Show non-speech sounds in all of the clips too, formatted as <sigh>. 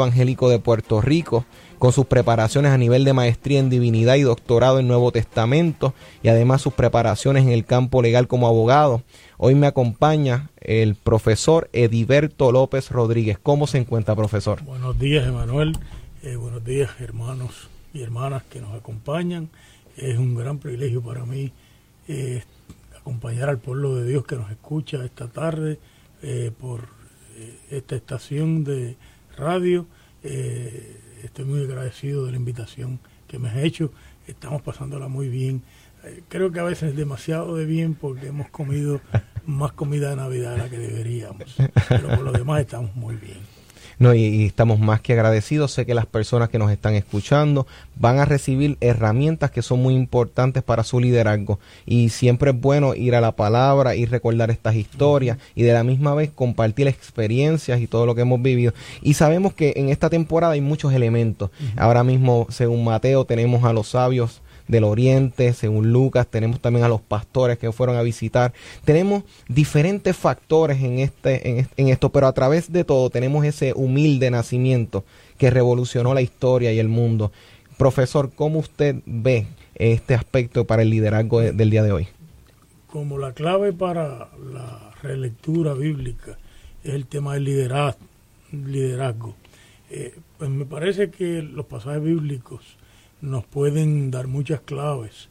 Evangélico de Puerto Rico, con sus preparaciones a nivel de maestría en divinidad y doctorado en Nuevo Testamento y además sus preparaciones en el campo legal como abogado. Hoy me acompaña el profesor Ediberto López Rodríguez. ¿Cómo se encuentra, profesor? Buenos días, Emanuel. Eh, buenos días, hermanos y hermanas que nos acompañan. Es un gran privilegio para mí eh, acompañar al pueblo de Dios que nos escucha esta tarde eh, por esta estación de radio. estoy muy agradecido de la invitación que me has hecho. Estamos pasándola muy bien. creo que a veces es demasiado de bien porque hemos comido <laughs> más comida de Navidad de la que deberíamos. Pero por lo demás estamos muy bien. No, y, estamos más que agradecidos. Sé que las personas que nos están escuchando van a recibir herramientas que son muy importantes para su liderazgo. Y siempre es bueno ir a la palabra y recordar estas historias y de la misma vez compartir experiencias y todo lo que hemos vivido. Y sabemos que en esta temporada hay muchos elementos. Ahora mismo, según Mateo, tenemos a los sabios del Oriente, según Lucas, tenemos también a los pastores que fueron a visitar. Tenemos diferentes factores en, este, en, esto, pero a través de todo tenemos ese humilde nacimiento que revolucionó la historia y el mundo. Profesor, ¿cómo usted ve este aspecto para el liderazgo del día de hoy? Como la clave para la relectura bíblica es el tema del liderazgo. liderazgo. Eh, pues me parece que los pasajes bíblicos nos pueden dar muchas claves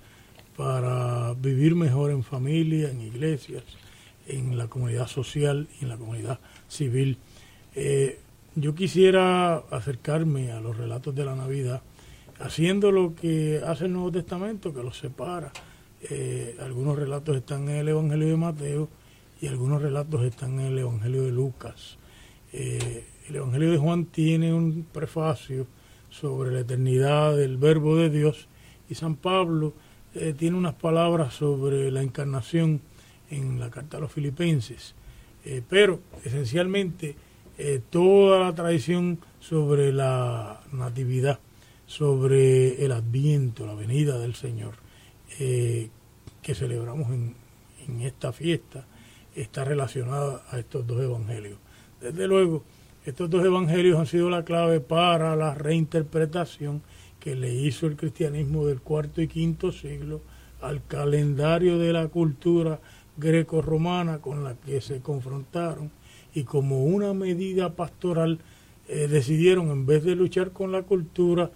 para vivir mejor en familia, en iglesias, en la comunidad social y en la comunidad civil. Eh, yo quisiera acercarme a los relatos de la Navidad haciendo lo que hace el Nuevo Testamento, que los separa. Eh, algunos relatos están en el Evangelio de Mateo y algunos relatos están en el Evangelio de Lucas. Eh, el Evangelio de Juan tiene un prefacio sobre la eternidad del verbo de Dios y San Pablo eh, tiene unas palabras sobre la encarnación en la carta a los filipenses. Eh, pero esencialmente eh, toda la tradición sobre la natividad, sobre el adviento, la venida del Señor, que celebramos en, en esta fiesta, está relacionada a estos dos evangelios. Desde luego, estos dos evangelios han sido la clave para la reinterpretación que le hizo el cristianismo del cuarto y quinto siglo al calendario de la cultura greco-romana con la que se confrontaron y como una medida pastoral eh, decidieron en vez de luchar con la cultura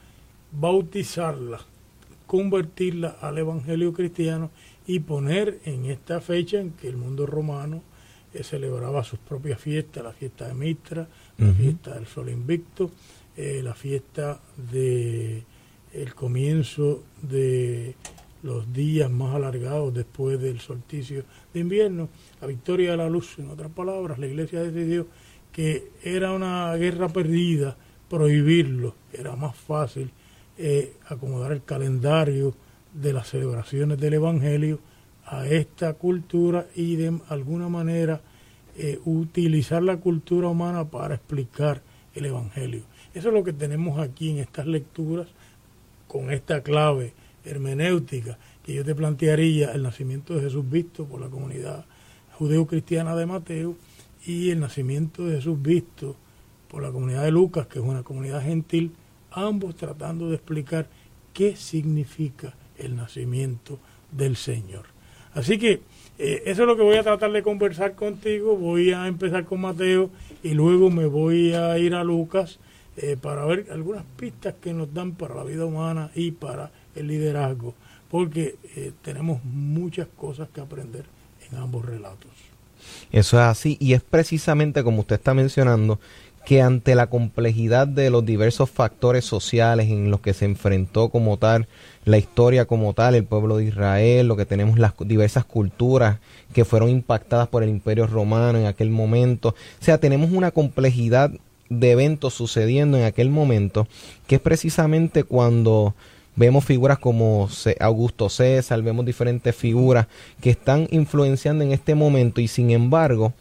bautizarla, convertirla al evangelio cristiano y poner en esta fecha en que el mundo romano celebraba sus propias fiestas, la fiesta de Mitra, la fiesta del Sol Invicto, eh, la fiesta de el comienzo de los días más alargados después del solsticio de invierno, la victoria de la luz, en otras palabras, la iglesia decidió que era una guerra perdida prohibirlo, era más fácil eh, acomodar el calendario de las celebraciones del Evangelio a esta cultura y de alguna manera eh, utilizar la cultura humana para explicar el Evangelio. Eso es lo que tenemos aquí en estas lecturas con esta clave hermenéutica que yo te plantearía el nacimiento de Jesús visto por la comunidad judeo-cristiana de Mateo y el nacimiento de Jesús visto por la comunidad de Lucas, que es una comunidad gentil, ambos tratando de explicar qué significa el nacimiento del Señor. Así que eh, eso es lo que voy a tratar de conversar contigo. Voy a empezar con Mateo y luego me voy a ir a Lucas eh, para ver algunas pistas que nos dan para la vida humana y para el liderazgo, porque eh, tenemos muchas cosas que aprender en ambos relatos. Eso es así y es precisamente como usted está mencionando que ante la complejidad de los diversos factores sociales en los que se enfrentó como tal la historia como tal, el pueblo de Israel, lo que tenemos las diversas culturas que fueron impactadas por el imperio romano en aquel momento, o sea, tenemos una complejidad de eventos sucediendo en aquel momento, que es precisamente cuando vemos figuras como Augusto César, vemos diferentes figuras que están influenciando en este momento y sin embargo,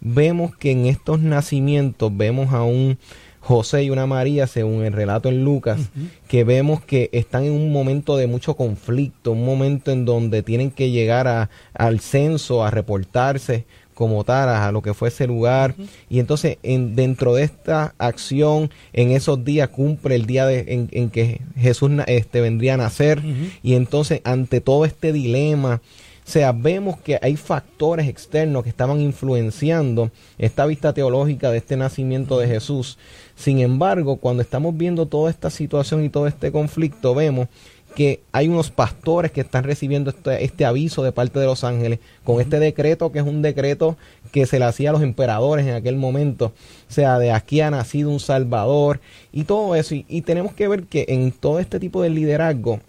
vemos que en estos nacimientos vemos a un José y una María, según el relato en Lucas, que vemos que están en un momento de mucho conflicto, un momento en donde tienen que llegar a, al censo, a reportarse como tal a lo que fue ese lugar. Y entonces en, dentro de esta acción en esos días cumple el día de, en, que Jesús este, vendría a nacer. Y entonces ante todo este dilema o sea, vemos que hay factores externos que estaban influenciando esta vista teológica de este nacimiento de Jesús. Sin embargo, cuando estamos viendo toda esta situación y todo este conflicto, vemos que hay unos pastores que están recibiendo este, este, aviso de parte de los ángeles con este decreto que es un decreto que se le hacía a los emperadores en aquel momento. O sea, de aquí ha nacido un salvador y todo eso. Y, tenemos que ver que en todo este tipo de liderazgo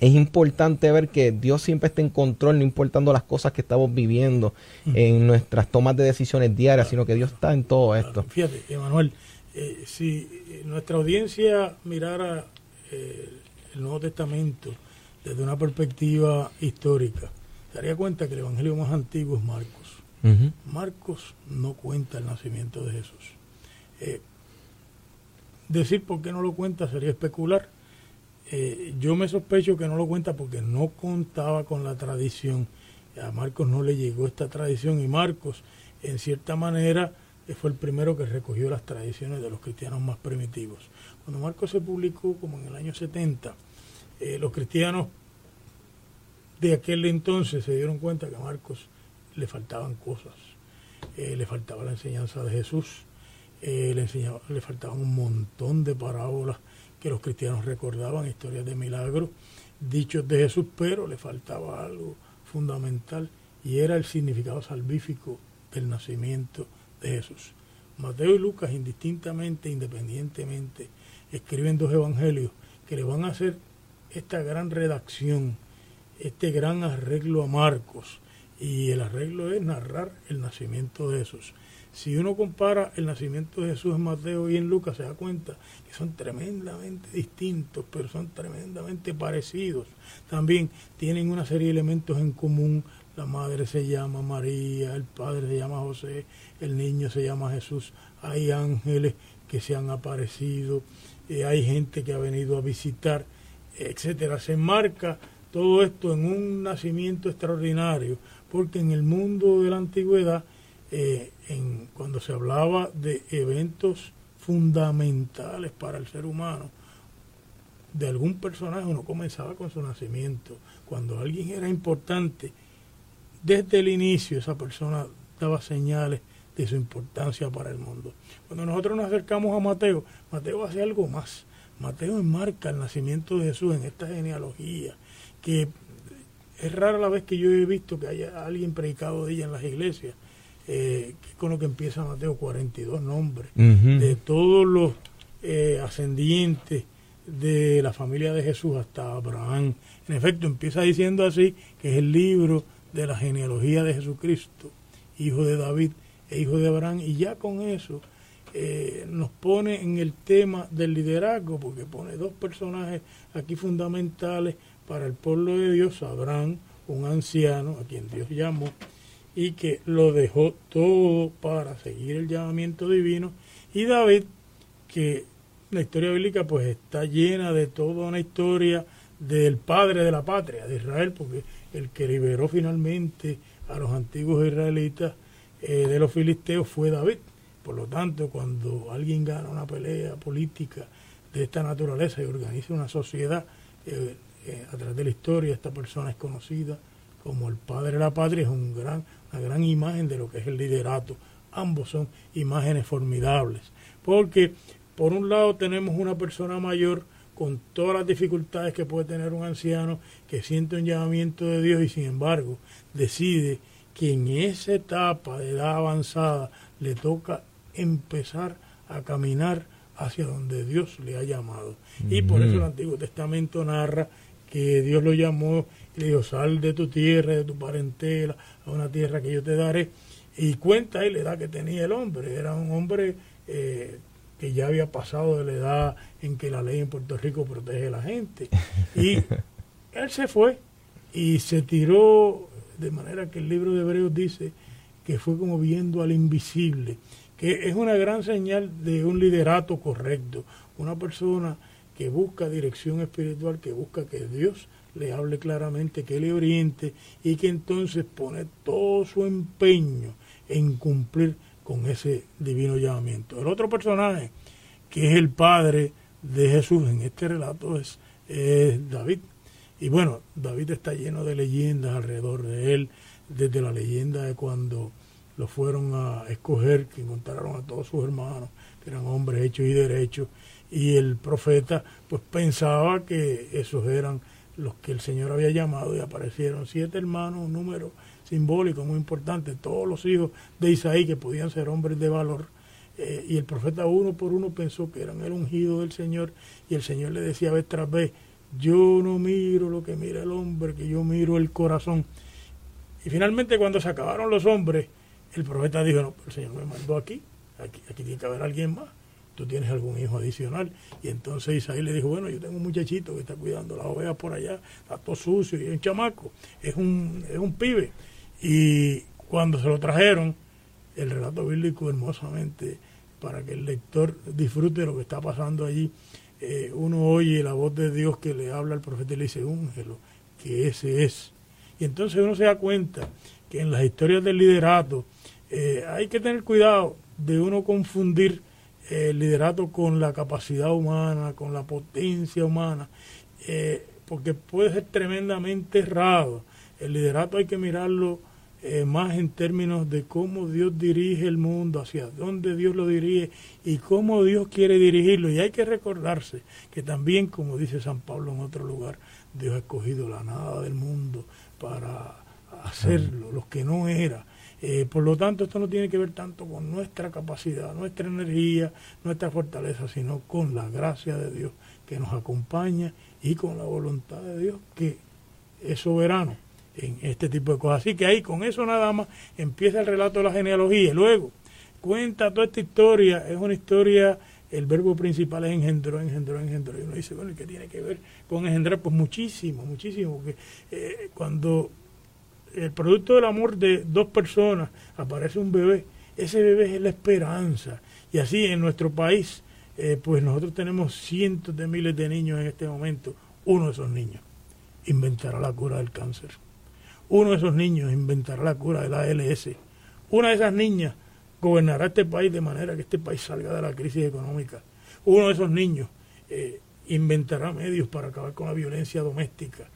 es importante ver que Dios siempre está en control, no importando las cosas que estamos viviendo en nuestras tomas de decisiones diarias, sino que Dios está en todo esto. Fíjate, Emanuel, eh, si nuestra audiencia mirara... Eh, el Nuevo Testamento desde una perspectiva histórica, se daría cuenta que el Evangelio más antiguo es Marcos. Marcos no cuenta el nacimiento de Jesús. Eh, decir por qué no lo cuenta sería especular. Eh, yo me sospecho que no lo cuenta porque no contaba con la tradición. A Marcos no le llegó esta tradición y Marcos, en cierta manera, fue el primero que recogió las tradiciones de los cristianos más primitivos. Cuando Marcos se publicó, como en el año 70, eh, los cristianos de aquel entonces se dieron cuenta que a Marcos le faltaban cosas. Eh, le faltaba la enseñanza de Jesús, eh, le, enseñaba, le faltaban un montón de parábolas que los cristianos recordaban, historias de milagros, dichos de Jesús, pero le faltaba algo fundamental y era el significado salvífico del nacimiento de Jesús. Mateo y Lucas indistintamente, independientemente, escriben dos evangelios que le van a hacer esta gran redacción, este gran arreglo a Marcos. Y el arreglo es narrar el nacimiento de Jesús. Si uno compara el nacimiento de Jesús en Mateo y en Lucas, se da cuenta que son tremendamente distintos, pero son tremendamente parecidos. También tienen una serie de elementos en común. La madre se llama María, el padre se llama José, el niño se llama Jesús. Hay ángeles que se han aparecido, eh, hay gente que ha venido a visitar etcétera. Se enmarca todo esto en un nacimiento extraordinario, porque en el mundo de la antigüedad, eh, en, cuando se hablaba de eventos fundamentales para el ser humano, de algún personaje uno comenzaba con su nacimiento. Cuando alguien era importante, desde el inicio esa persona daba señales de su importancia para el mundo. Cuando nosotros nos acercamos a Mateo, Mateo hace algo más. Mateo enmarca el nacimiento de Jesús en esta genealogía, que es rara la vez que yo he visto que haya alguien predicado de ella en las iglesias, eh, con lo que empieza Mateo, 42 nombres, de todos los eh, ascendientes de la familia de Jesús hasta Abraham. En efecto, empieza diciendo así, que es el libro de la genealogía de Jesucristo, hijo de David e hijo de Abraham, y ya con eso eh, nos pone en el tema del liderazgo, porque pone dos personajes aquí fundamentales para el pueblo de Dios, Abraham, un anciano a quien Dios llamó, y que lo dejó todo para seguir el llamamiento divino, y David, que la historia bíblica pues está llena de toda una historia del padre de la patria, de Israel, porque el que liberó finalmente a los antiguos israelitas eh, de los filisteos fue David. Por lo tanto, cuando alguien gana una pelea política de esta naturaleza y organiza una sociedad eh, eh, a través de la historia, esta persona es conocida como el padre de la patria, es un gran, una gran imagen de lo que es el liderato. Ambos son imágenes formidables, porque por un lado tenemos una persona mayor con todas las dificultades que puede tener un anciano que siente un llamamiento de Dios y sin embargo decide que en esa etapa de edad avanzada le toca empezar a caminar hacia donde Dios le ha llamado. Y por eso el Antiguo Testamento narra que Dios lo llamó y le dijo, sal de tu tierra, de tu parentela, a una tierra que yo te daré. Y cuenta ahí la edad que tenía el hombre. Era un hombre eh, que ya había pasado de la edad en que la ley en Puerto Rico protege a la gente. <laughs> Y él se fue y se tiró de manera que el libro de Hebreos dice que fue como viendo al invisible que es una gran señal de un liderato correcto, una persona que busca dirección espiritual, que busca que Dios le hable claramente, que le oriente y que entonces pone todo su empeño en cumplir con ese divino llamamiento. El otro personaje, que es el padre de Jesús en este relato, es, es David. Y bueno, David está lleno de leyendas alrededor de él, desde la leyenda de cuando lo fueron a escoger, que encontraron a todos sus hermanos, que eran hombres hechos y derechos, y el profeta pues pensaba que esos eran los que el Señor había llamado y aparecieron siete hermanos, un número simbólico muy importante, todos los hijos de Isaí que podían ser hombres de valor. Eh, y el profeta uno por uno pensó que eran el ungido del Señor y el Señor le decía vez tras vez, yo no miro lo que mira el hombre, que yo miro el corazón. Y finalmente cuando se acabaron los hombres, el profeta dijo, no, el Señor me mandó aquí, aquí, aquí tiene que haber alguien más tú tienes algún hijo adicional. Y entonces Isaí le dijo, bueno, yo tengo un muchachito que está cuidando las ovejas por allá, está todo sucio y es un chamaco, es un, es un pibe. Y cuando se lo trajeron, el relato bíblico hermosamente, para que el lector disfrute lo que está pasando allí, eh, uno oye la voz de Dios que le habla al profeta y le dice, úngelo, que ese es. Y entonces uno se da cuenta que en las historias del liderato eh, hay que tener cuidado de uno confundir el liderato con la capacidad humana, con la potencia humana, eh, porque puede ser tremendamente errado. El liderato hay que mirarlo eh, más en términos de cómo Dios dirige el mundo, hacia dónde Dios lo dirige y cómo Dios quiere dirigirlo. Y hay que recordarse que también, como dice San Pablo en otro lugar, Dios ha escogido la nada del mundo para hacerlo, los que no era eh, por lo tanto, esto no tiene que ver tanto con nuestra capacidad, nuestra energía, nuestra fortaleza, sino con la gracia de Dios que nos acompaña y con la voluntad de Dios que es soberano en este tipo de cosas. Así que ahí con eso nada más empieza el relato de la genealogía. Y luego cuenta toda esta historia, es una historia, el verbo principal es engendró, engendró, engendró. Y uno dice, bueno, ¿y qué tiene que ver con engendrar? Pues muchísimo, muchísimo. Porque eh, cuando el producto del amor de dos personas, aparece un bebé, ese bebé es la esperanza. Y así en nuestro país, eh, pues nosotros tenemos cientos de miles de niños en este momento. Uno de esos niños inventará la cura del cáncer. Uno de esos niños inventará la cura de la ALS. Una de esas niñas gobernará este país de manera que este país salga de la crisis económica. Uno de esos niños eh, inventará medios para acabar con la violencia doméstica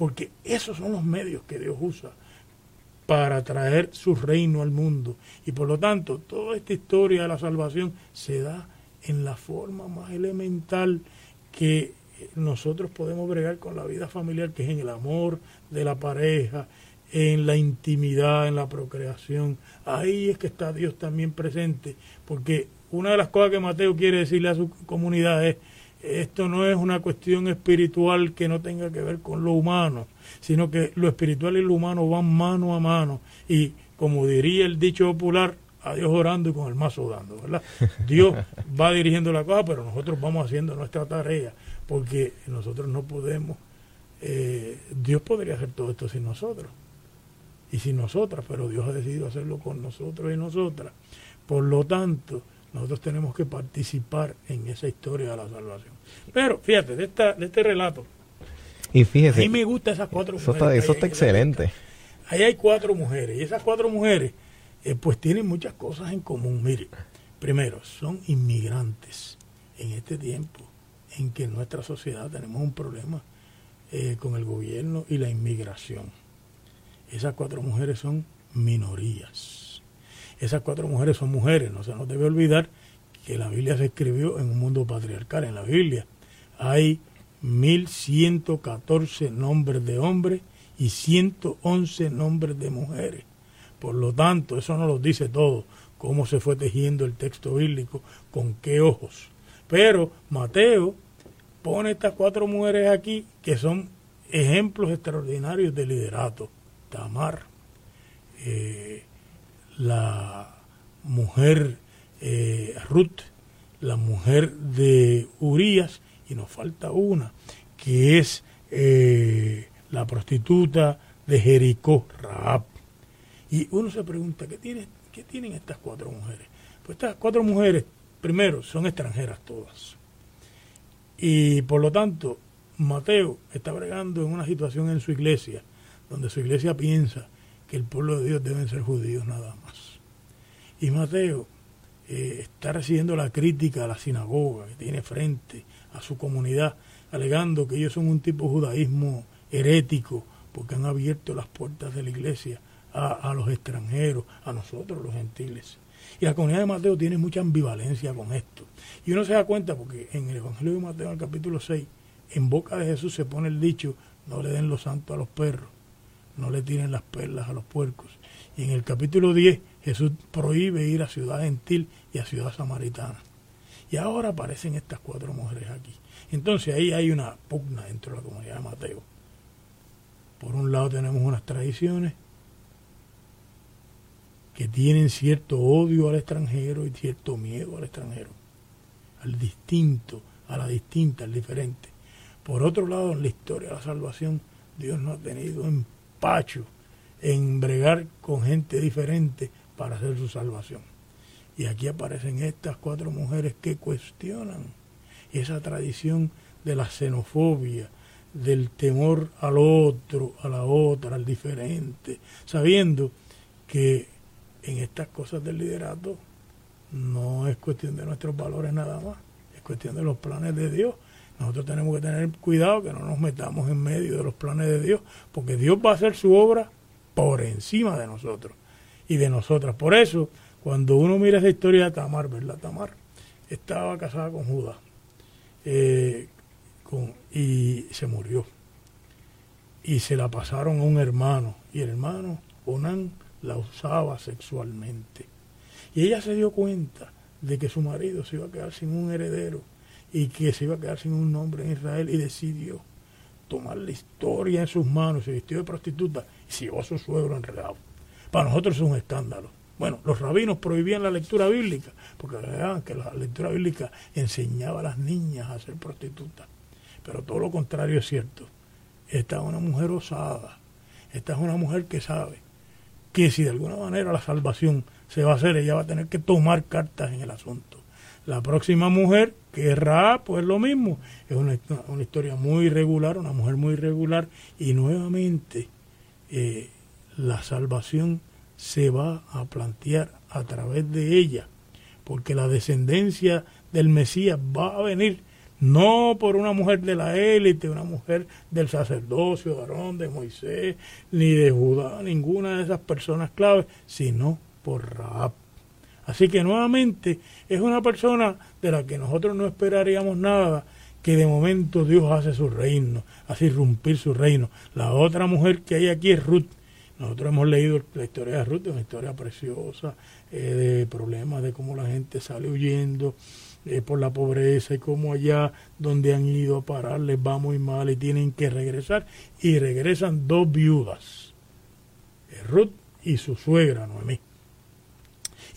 porque esos son los medios que Dios usa para traer su reino al mundo. Y por lo tanto, toda esta historia de la salvación se da en la forma más elemental que nosotros podemos bregar con la vida familiar, que es en el amor de la pareja, en la intimidad, en la procreación. Ahí es que está Dios también presente, porque una de las cosas que Mateo quiere decirle a su comunidad es, esto no es una cuestión espiritual que no tenga que ver con lo humano, sino que lo espiritual y lo humano van mano a mano. Y como diría el dicho popular, a Dios orando y con el mazo dando, ¿verdad? <laughs> Dios va dirigiendo la cosa, pero nosotros vamos haciendo nuestra tarea, porque nosotros no podemos, eh, Dios podría hacer todo esto sin nosotros y sin nosotras, pero Dios ha decidido hacerlo con nosotros y nosotras. Por lo tanto, nosotros tenemos que participar en esa historia de la salvación. Pero fíjate, de, esta, de este relato, y fíjese, a mí me gustan esas cuatro eso mujeres. Está, eso está excelente. Ahí hay cuatro mujeres y esas cuatro mujeres eh, pues tienen muchas cosas en común. Mire, primero, son inmigrantes en este tiempo en que en nuestra sociedad tenemos un problema eh, con el gobierno y la inmigración. Esas cuatro mujeres son minorías esas cuatro mujeres son mujeres, no se nos debe olvidar que la Biblia se escribió en un mundo patriarcal. En la Biblia hay 1114 nombres de hombres y 111 nombres de mujeres. Por lo tanto, eso no nos dice todo, cómo se fue tejiendo el texto bíblico, con qué ojos. Pero Mateo pone estas cuatro mujeres aquí que son ejemplos extraordinarios de liderato. Tamar, eh, la mujer eh, Ruth, la mujer de Urias, y nos falta una, que es eh, la prostituta de Jericó, Raab. Y uno se pregunta, ¿qué, tiene, ¿qué tienen estas cuatro mujeres? Pues estas cuatro mujeres, primero, son extranjeras todas. Y por lo tanto, Mateo está bregando en una situación en su iglesia, donde su iglesia piensa que el pueblo de Dios deben ser judíos nada más. Y Mateo eh, está recibiendo la crítica a la sinagoga que tiene frente a su comunidad, alegando que ellos son un tipo de judaísmo herético, porque han abierto las puertas de la iglesia a, los extranjeros, a nosotros los gentiles. Y la comunidad de Mateo tiene mucha ambivalencia con esto. Y uno se da cuenta porque en el Evangelio de Mateo, en el capítulo 6, en boca de Jesús se pone el dicho, no le den los santos a los perros, no le tiren las perlas a los puercos. Y en el capítulo 10 Jesús prohíbe ir a ciudad gentil y a ciudad samaritana. Y ahora aparecen estas cuatro mujeres aquí. Entonces ahí hay una pugna dentro de la comunidad de Mateo. Por un lado tenemos unas tradiciones que tienen cierto odio al extranjero y cierto miedo al extranjero, al distinto, a la distinta, al diferente. Por otro lado, en la historia de la salvación, Dios no ha tenido en bregar con gente diferente para hacer su salvación. Y aquí aparecen estas cuatro mujeres que cuestionan esa tradición de la xenofobia, del temor al otro, a la otra, al diferente, sabiendo que en estas cosas del liderato no es cuestión de nuestros valores nada más, es cuestión de los planes de Dios. Nosotros tenemos que tener cuidado que no nos metamos en medio de los planes de Dios, porque Dios va a hacer su obra por encima de nosotros y de nosotras. Por eso, cuando uno mira esa historia de Tamar, ¿verdad? Tamar estaba casada con Judá. Eh, y se murió. Y se la pasaron a un hermano. Y el hermano, Onán, la usaba sexualmente. Y ella se dio cuenta de que su marido se iba a quedar sin un heredero y que se iba a quedar sin un nombre en Israel y decidió tomar la historia en sus manos, se vistió de prostituta y se llevó a su suegro enredado. Para nosotros es un escándalo. Bueno, los rabinos prohibían la lectura bíblica porque creían que la lectura bíblica enseñaba a las niñas a ser prostitutas. Pero todo lo contrario es cierto. Esta es una mujer osada. Esta es una mujer que sabe que si de alguna manera la salvación se va a hacer, ella va a tener que tomar cartas en el asunto. La próxima mujer, que es Ra, pues lo mismo. Es una, historia muy irregular, una mujer muy irregular. Y nuevamente eh, la salvación se va a plantear a través de ella. Porque la descendencia del Mesías va a venir no por una mujer de la élite, una mujer del sacerdocio de Aarón, de Moisés, ni de Judá, ninguna de esas personas claves, sino por Raab. Así que nuevamente es una persona de la que nosotros no esperaríamos nada, que de momento Dios hace su reino, hace irrumpir su reino. La otra mujer que hay aquí es Ruth. Nosotros hemos leído la historia de Ruth, una historia preciosa, eh, de problemas, de cómo la gente sale huyendo, eh, por la pobreza y como allá donde han ido a parar les va muy mal y tienen que regresar y regresan dos viudas, eh, Ruth y su suegra Noemí.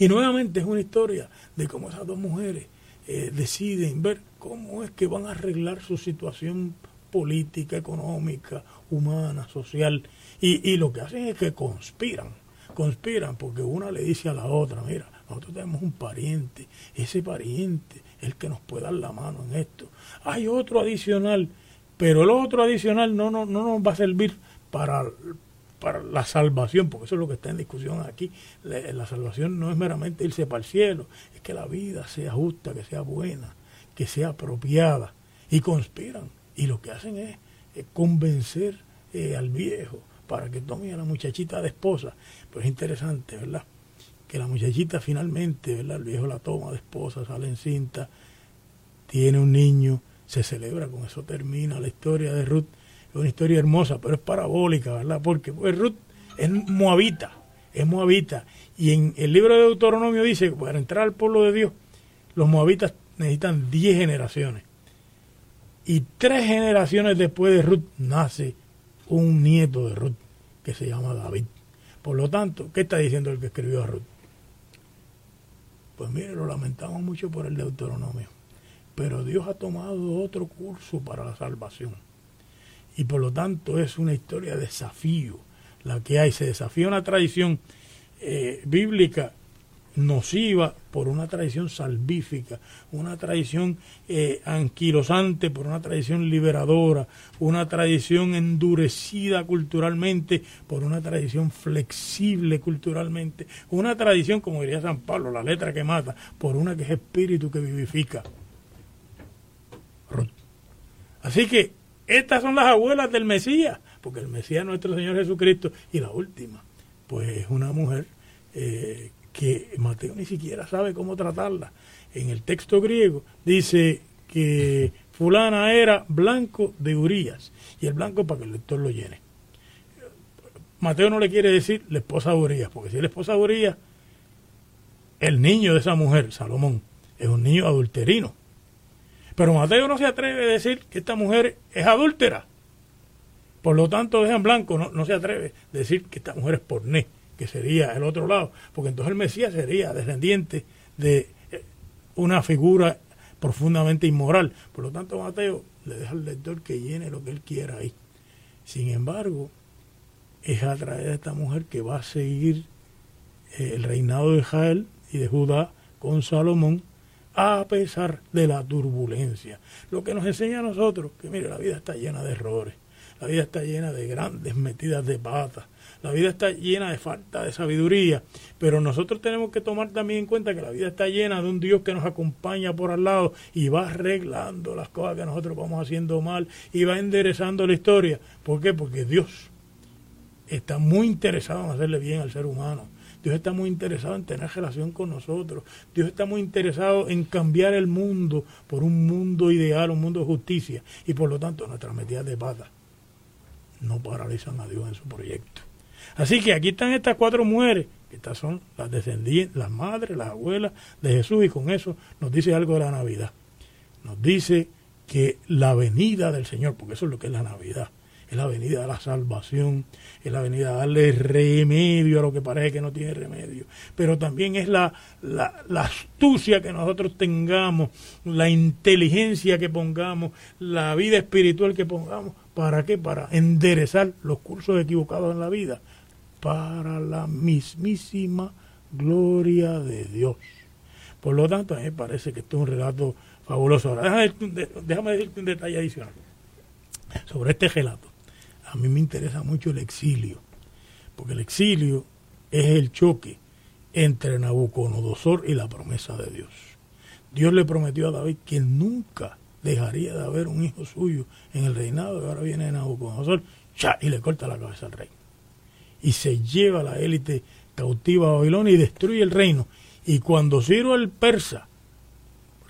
Y nuevamente es una historia de cómo esas dos mujeres eh, deciden ver cómo es que van a arreglar su situación política, económica, humana, social. Y, y lo que hacen es que conspiran, conspiran porque una le dice a la otra, mira, nosotros tenemos un pariente, ese pariente es el que nos puede dar la mano en esto. Hay otro adicional, pero el otro adicional no, no, no nos va a servir para, para la salvación, porque eso es lo que está en discusión aquí. La, salvación no es meramente irse para el cielo, es que la vida sea justa, que sea buena, que sea apropiada. Y conspiran. Y lo que hacen es, convencer eh, al viejo para que tome a la muchachita de esposa. Pues es interesante, ¿verdad? que la muchachita finalmente, ¿verdad? El viejo la toma de esposa, sale en cinta, tiene un niño, se celebra, con eso termina la historia de Ruth. Es una historia hermosa, pero es parabólica, ¿verdad? Porque pues, Ruth es moabita, es moabita. Y en el libro de Deuteronomio dice que para entrar al pueblo de Dios, los moabitas necesitan 10 generaciones. Y tres generaciones después de Ruth nace un nieto de Ruth que se llama David. Por lo tanto, ¿qué está diciendo el que escribió a Ruth? Pues mire, lo lamentamos mucho por el Deuteronomio. Pero Dios ha tomado otro curso para la salvación. Y por lo tanto es una historia de desafío la que hay. Se desafía una tradición eh, bíblica nociva por una tradición salvífica, una tradición eh, anquilosante por una tradición liberadora, una tradición endurecida culturalmente por una tradición flexible culturalmente, una tradición, como diría San Pablo, la letra que mata, por una que es espíritu que vivifica. Así que estas son las abuelas del Mesías, porque el Mesías nuestro Señor Jesucristo y la última, pues es una mujer eh, que Mateo ni siquiera sabe cómo tratarla. En el texto griego dice que fulana era blanco de Urias, y el blanco para que el lector lo llene. Mateo no le quiere decir la esposa de Urias, porque si es la esposa de Urias, el niño de esa mujer, Salomón, es un niño adulterino. Pero Mateo no se atreve a decir que esta mujer es adúltera. Por lo tanto, deja en blanco, no, no se atreve a decir que esta mujer es porné que sería el otro lado, porque entonces el Mesías sería descendiente de eh, una figura profundamente inmoral. Por lo tanto, Mateo le deja al lector que llene lo que él quiera ahí. Sin embargo, es a través de esta mujer que va a seguir eh, el reinado de Israel y de Judá con Salomón, a pesar de la turbulencia. Lo que nos enseña a nosotros que, mire, la vida está llena de errores, la vida está llena de grandes metidas de patas, la vida está llena de falta de sabiduría, pero nosotros tenemos que tomar también en cuenta que la vida está llena de un Dios que nos acompaña por al lado y va arreglando las cosas que nosotros vamos haciendo mal y va enderezando la historia. ¿Por qué? Porque Dios está muy interesado en hacerle bien al ser humano. Dios está muy interesado en tener relación con nosotros. Dios está muy interesado en cambiar el mundo por un mundo ideal, un mundo de justicia. Y por lo tanto, nuestras medidas de pata no paralizan a Dios en su proyecto. Así que aquí están estas cuatro mujeres, estas son las descendientes, las madres, las abuelas de Jesús, y con eso nos dice algo de la Navidad. Nos dice que la venida del Señor, porque eso es lo que es la Navidad, es la venida de la salvación, es la venida a darle remedio a lo que parece que no tiene remedio, pero también es la, astucia que nosotros tengamos, la inteligencia que pongamos, la vida espiritual que pongamos, ¿para qué? Para enderezar los cursos equivocados en la vida para la mismísima gloria de Dios. Por lo tanto, a mí me parece que esto es un relato fabuloso. Ahora, déjame, decirte un detalle adicional sobre este relato. A mí me interesa mucho el exilio, porque el exilio es el choque entre Nabucodonosor y la promesa de Dios. Dios le prometió a David que nunca dejaría de haber un hijo suyo en el reinado, y ahora viene Nabucodonosor y le corta la cabeza al rey y se lleva la élite cautiva a Babilonia y destruye el reino. Y cuando Ciro el persa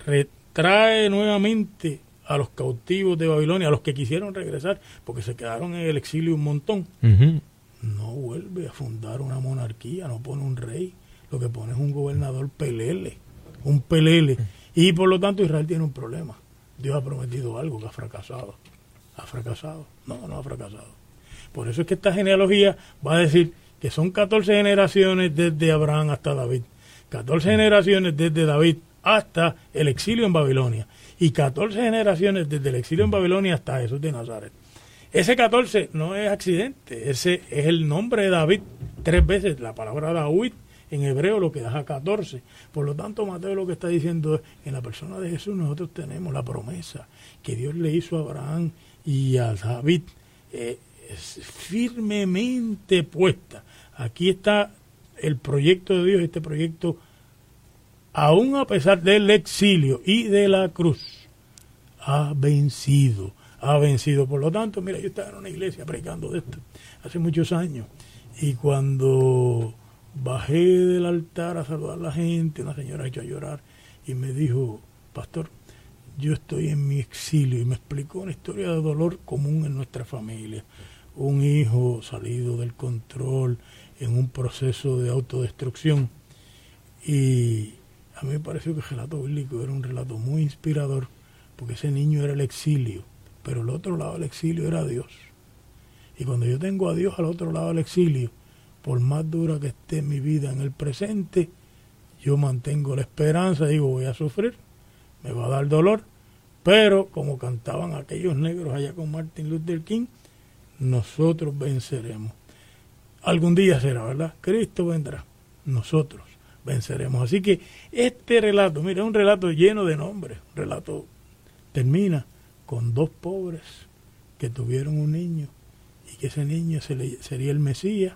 retrae nuevamente a los cautivos de Babilonia, a los que quisieron regresar, porque se quedaron en el exilio un montón, no vuelve a fundar una monarquía, no pone un rey, lo que pone es un gobernador pelele, un pelele. Y por lo tanto Israel tiene un problema. Dios ha prometido algo que ha fracasado. ¿Ha fracasado? No, no ha fracasado. Por eso es que esta genealogía va a decir que son 14 generaciones desde Abraham hasta David. 14 generaciones desde David hasta el exilio en Babilonia. Y 14 generaciones desde el exilio en Babilonia hasta Jesús de Nazaret. Ese 14 no es accidente, ese es el nombre de David. Tres veces la palabra David en hebreo lo que da 14. Por lo tanto, Mateo lo que está diciendo es, en la persona de Jesús nosotros tenemos la promesa que Dios le hizo a Abraham y a David. Eh, firmemente puesta. Aquí está el proyecto de Dios, este proyecto, aún a pesar del exilio y de la cruz, ha vencido, ha vencido. Por lo tanto, mira, yo estaba en una iglesia predicando de esto hace muchos años y cuando bajé del altar a saludar a la gente, una señora echó a llorar y me dijo, pastor, yo estoy en mi exilio y me explicó una historia de dolor común en nuestra familia un hijo salido del control en un proceso de autodestrucción. Y a mí me pareció que el relato bíblico era un relato muy inspirador, porque ese niño era el exilio, pero el otro lado del exilio era Dios. Y cuando yo tengo a Dios al otro lado del exilio, por más dura que esté mi vida en el presente, yo mantengo la esperanza, digo, voy a sufrir, me va a dar dolor, pero como cantaban aquellos negros allá con Martin Luther King, nosotros venceremos. Algún día será, ¿verdad? Cristo vendrá. Nosotros venceremos. Así que este relato, mira, es un relato lleno de nombres. Un relato termina con dos pobres que tuvieron un niño y que ese niño se sería el Mesías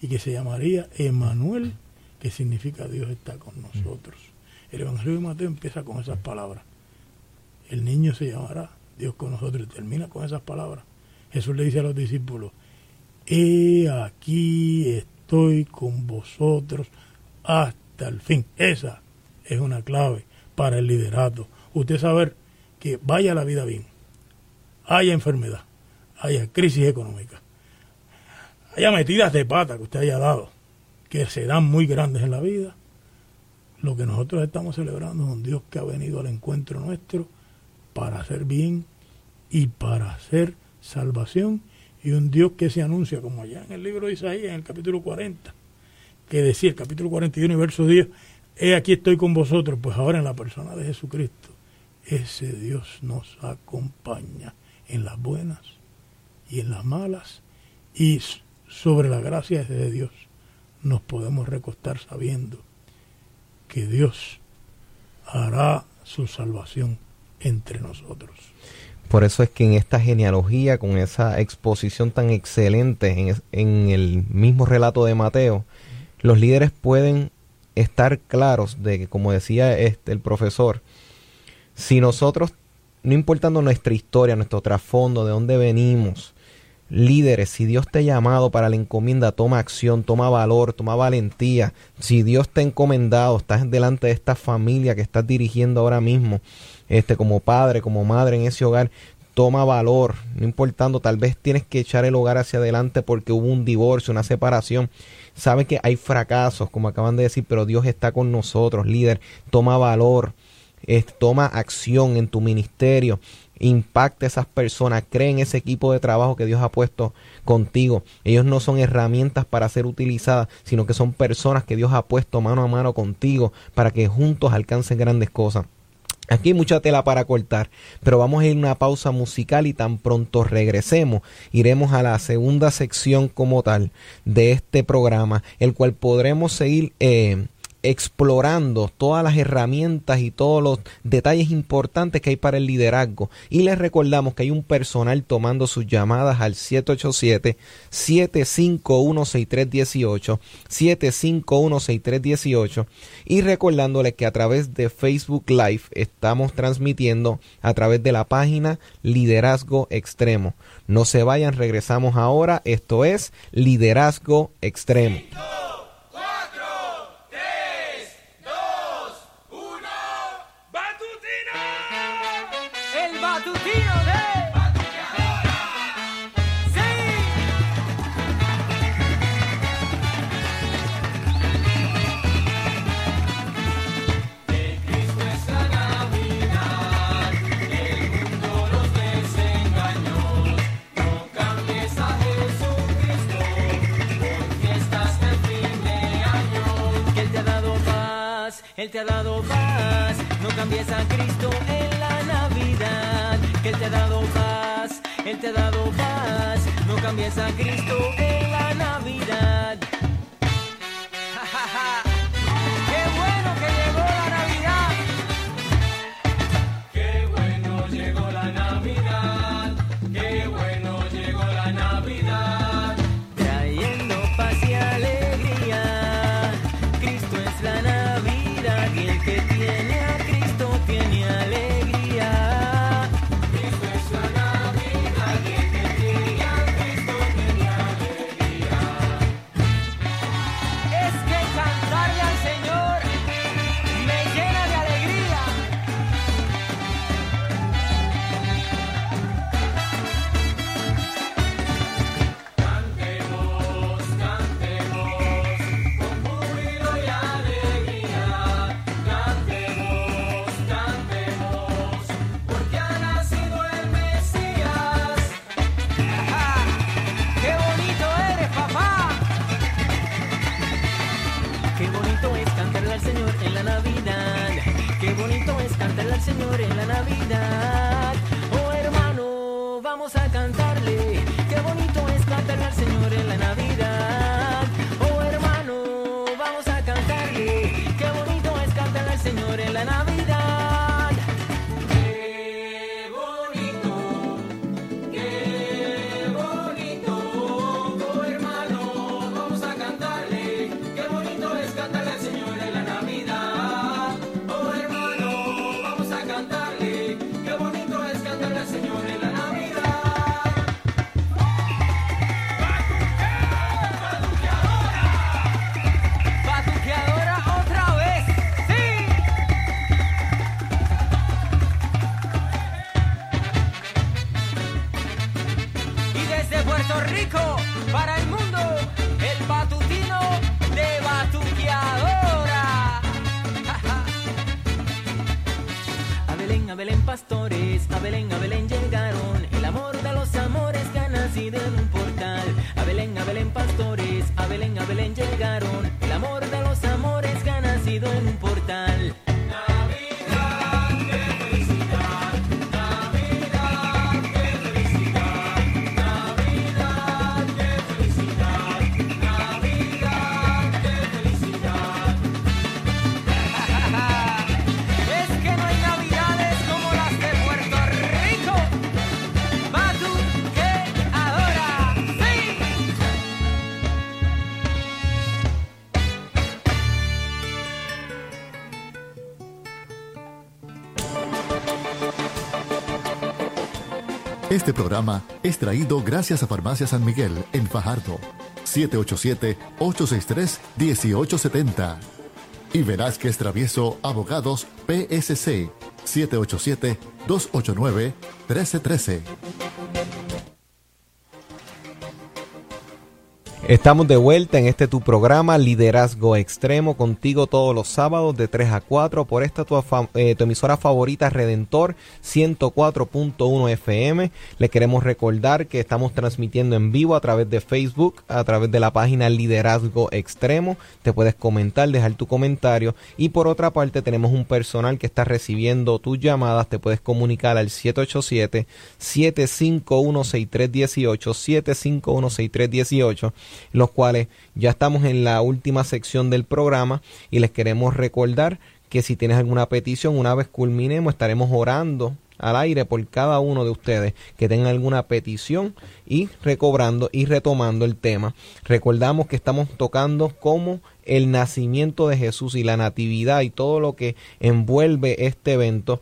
y que se llamaría Emanuel, que significa Dios está con nosotros. El Evangelio de Mateo empieza con esas palabras. El niño se llamará Dios con nosotros y termina con esas palabras. Jesús le dice a los discípulos, he aquí estoy con vosotros hasta el fin. Esa es una clave para el liderato. Usted saber que vaya la vida bien, haya enfermedad, haya crisis económica, haya metidas de pata que usted haya dado, que serán muy grandes en la vida. Lo que nosotros estamos celebrando es un Dios que ha venido al encuentro nuestro para hacer bien y para hacer salvación y un Dios que se anuncia como allá en el libro de Isaías, en el capítulo 40, que decía el capítulo 41 y verso 10, he aquí estoy con vosotros, pues ahora en la persona de Jesucristo, ese Dios nos acompaña en las buenas y en las malas y sobre la gracia de Dios nos podemos recostar sabiendo que Dios hará su salvación entre nosotros. Por eso es que en esta genealogía, con esa exposición tan excelente en, el mismo relato de Mateo, los líderes pueden estar claros de que, como decía este, el profesor, si nosotros, no importando nuestra historia, nuestro trasfondo, de dónde venimos, líderes, si Dios te ha llamado para la encomienda, toma acción, toma valor, toma valentía. Si Dios te ha encomendado, estás delante de esta familia que estás dirigiendo ahora mismo, este, como padre, como madre en ese hogar, toma valor, no importando, tal vez tienes que echar el hogar hacia adelante porque hubo un divorcio, una separación. Sabe que hay fracasos, como acaban de decir, pero Dios está con nosotros, líder, toma valor, toma acción en tu ministerio, impacta a esas personas, cree en ese equipo de trabajo que Dios ha puesto contigo. Ellos no son herramientas para ser utilizadas, sino que son personas que Dios ha puesto mano a mano contigo para que juntos alcancen grandes cosas. Aquí mucha tela para cortar, pero vamos a ir a una pausa musical y tan pronto regresemos, iremos a la segunda sección como tal de este programa, el cual podremos seguir eh, explorando todas las herramientas y todos los detalles importantes que hay para el liderazgo. Y les recordamos que hay un personal tomando sus llamadas al 787-751-6318, 751-6318 y recordándoles que a través de Facebook Live estamos transmitiendo a través de la página Liderazgo Extremo. No se vayan, regresamos ahora. Esto es Liderazgo Extremo. Él te ha dado paz, no cambies a Cristo en la Navidad. Él te ha dado paz, Él te ha dado paz, no cambies a Cristo en la Navidad. Programa es traído gracias a Farmacia San Miguel en Fajardo. 787-863-1870. Y Velázquez Travieso Abogados PSC. 787-289-1313. Estamos de vuelta en este tu programa Liderazgo Extremo contigo todos los sábados de 3 a 4 por esta tu, eh, tu emisora favorita Redentor 104.1 FM. Le queremos recordar que estamos transmitiendo en vivo a través de Facebook, a través de la página Liderazgo Extremo. Te puedes comentar, dejar tu comentario y por otra parte tenemos un personal que está recibiendo tus llamadas. Te puedes comunicar al 787 751 6318 751 6318 los cuales ya estamos en la última sección del programa y les queremos recordar que si tienes alguna petición, una vez culminemos, estaremos orando al aire por cada uno de ustedes que tengan alguna petición y recobrando y retomando el tema. Recordamos que estamos tocando como el nacimiento de Jesús y la natividad y todo lo que envuelve este evento,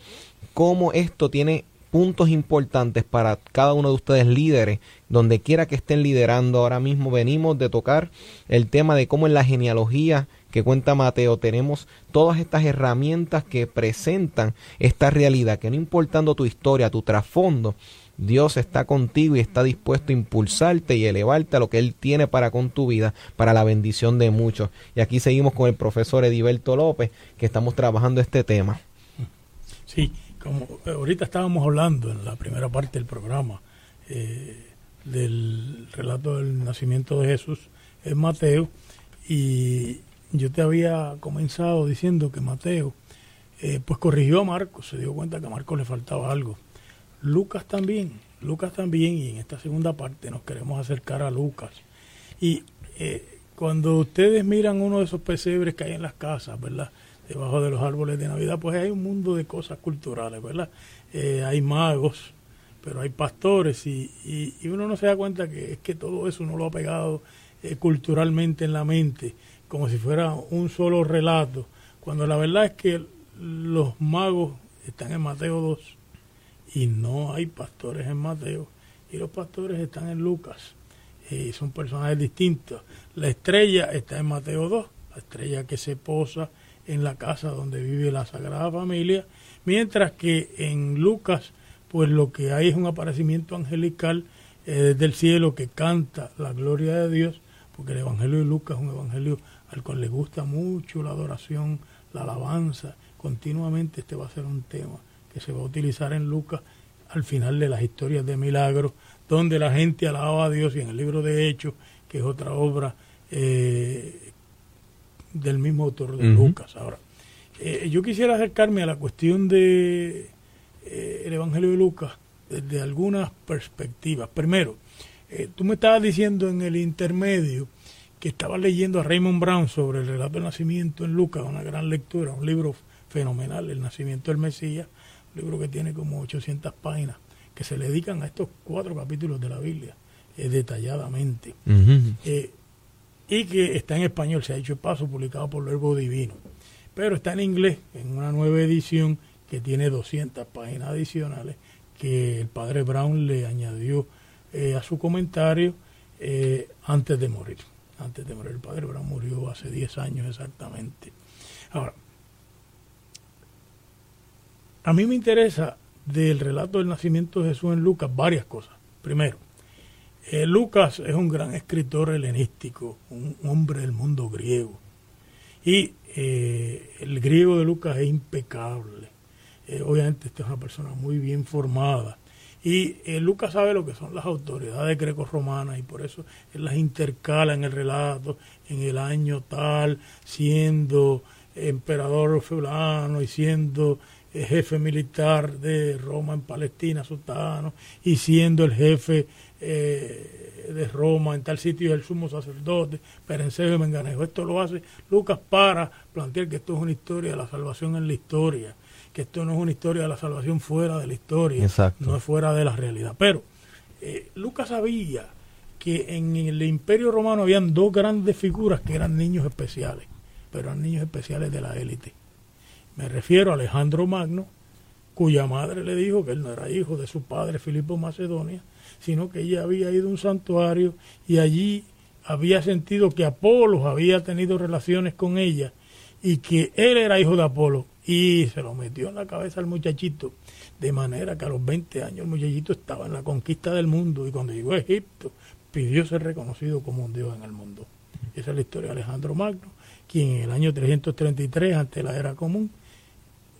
cómo esto tiene puntos importantes para cada uno de ustedes líderes, donde quiera que estén liderando ahora mismo. Venimos de tocar el tema de cómo en la genealogía que cuenta Mateo tenemos todas estas herramientas que presentan esta realidad, que no importando tu historia, tu trasfondo, Dios está contigo y está dispuesto a impulsarte y elevarte a lo que Él tiene para con tu vida, para la bendición de muchos. Y aquí seguimos con el profesor Ediberto López, que estamos trabajando este tema. Sí, como ahorita estábamos hablando en la primera parte del programa eh, del relato del nacimiento de Jesús en Mateo y yo te había comenzado diciendo que Mateo eh, pues corrigió a Marcos, se dio cuenta que a Marcos le faltaba algo. Lucas también, Lucas también y en esta segunda parte nos queremos acercar a Lucas. Y eh, cuando ustedes miran uno de esos pesebres que hay en las casas, ¿verdad? Debajo de los árboles de Navidad, pues hay un mundo de cosas culturales, ¿verdad? Eh, hay magos, pero hay pastores y, y, uno no se da cuenta que es que todo eso uno lo ha pegado eh, culturalmente en la mente, como si fuera un solo relato, cuando la verdad es que los magos están en Mateo 2 y no hay pastores en Mateo y los pastores están en Lucas y son personajes distintos. La estrella está en Mateo 2, la estrella que se posa en la casa donde vive la Sagrada Familia, mientras que en Lucas pues lo que hay es un aparecimiento angelical eh, desde el cielo que canta la gloria de Dios, porque el Evangelio de Lucas es un evangelio al cual le gusta mucho la adoración, la alabanza, continuamente este va a ser un tema que se va a utilizar en Lucas al final de las historias de milagros, donde la gente alaba a Dios y en el libro de Hechos, que es otra obra eh, del mismo autor de. Lucas. Ahora, eh, yo quisiera acercarme a la cuestión de eh, el Evangelio de Lucas desde algunas perspectivas. Primero, eh, tú me estabas diciendo en el intermedio que estabas leyendo a Raymond Brown sobre el relato del nacimiento en Lucas, una gran lectura, un libro fenomenal, El nacimiento del Mesías, un libro que tiene como 800 páginas, que se le dedican a estos cuatro capítulos de la Biblia, eh, detalladamente eh, y que está en español, se ha hecho el paso, publicado por Verbo Divino. Pero está en inglés, en una nueva edición que tiene 200 páginas adicionales, que el padre Brown le añadió eh, a su comentario eh, antes de morir. Antes de morir, el padre Brown murió hace 10 años exactamente. Ahora, a mí me interesa del relato del nacimiento de Jesús en Lucas varias cosas. Primero, Eh, Lucas es un gran escritor helenístico, un hombre del mundo griego. Y el griego de Lucas es impecable. Eh, obviamente, esta es una persona muy bien formada. Y Lucas sabe lo que son las autoridades greco-romanas y por eso él las intercala en el relato, en el año tal, siendo emperador fulano y siendo jefe militar de Roma en Palestina, sultano, y siendo el jefe eh, de Roma, en tal sitio el sumo sacerdote, Perenceo y Menganejo. Esto lo hace Lucas para plantear que esto es una historia de la salvación en la historia, que esto no es una historia de la salvación fuera de la historia, no es fuera de la realidad. Pero eh, Lucas sabía que en el imperio romano habían dos grandes figuras que eran niños especiales, pero eran niños especiales de la élite. Me refiero a Alejandro Magno, cuya madre le dijo que él no era hijo de su padre Filipo Macedonia, sino que ella había ido a un santuario y allí había sentido que Apolo había tenido relaciones con ella y que él era hijo de Apolo y se lo metió en la cabeza al muchachito, de manera que a los 20 años el muchachito estaba en la conquista del mundo y cuando llegó a Egipto pidió ser reconocido como un dios en el mundo. Esa es la historia de Alejandro Magno, quien en el año 333, ante la era común,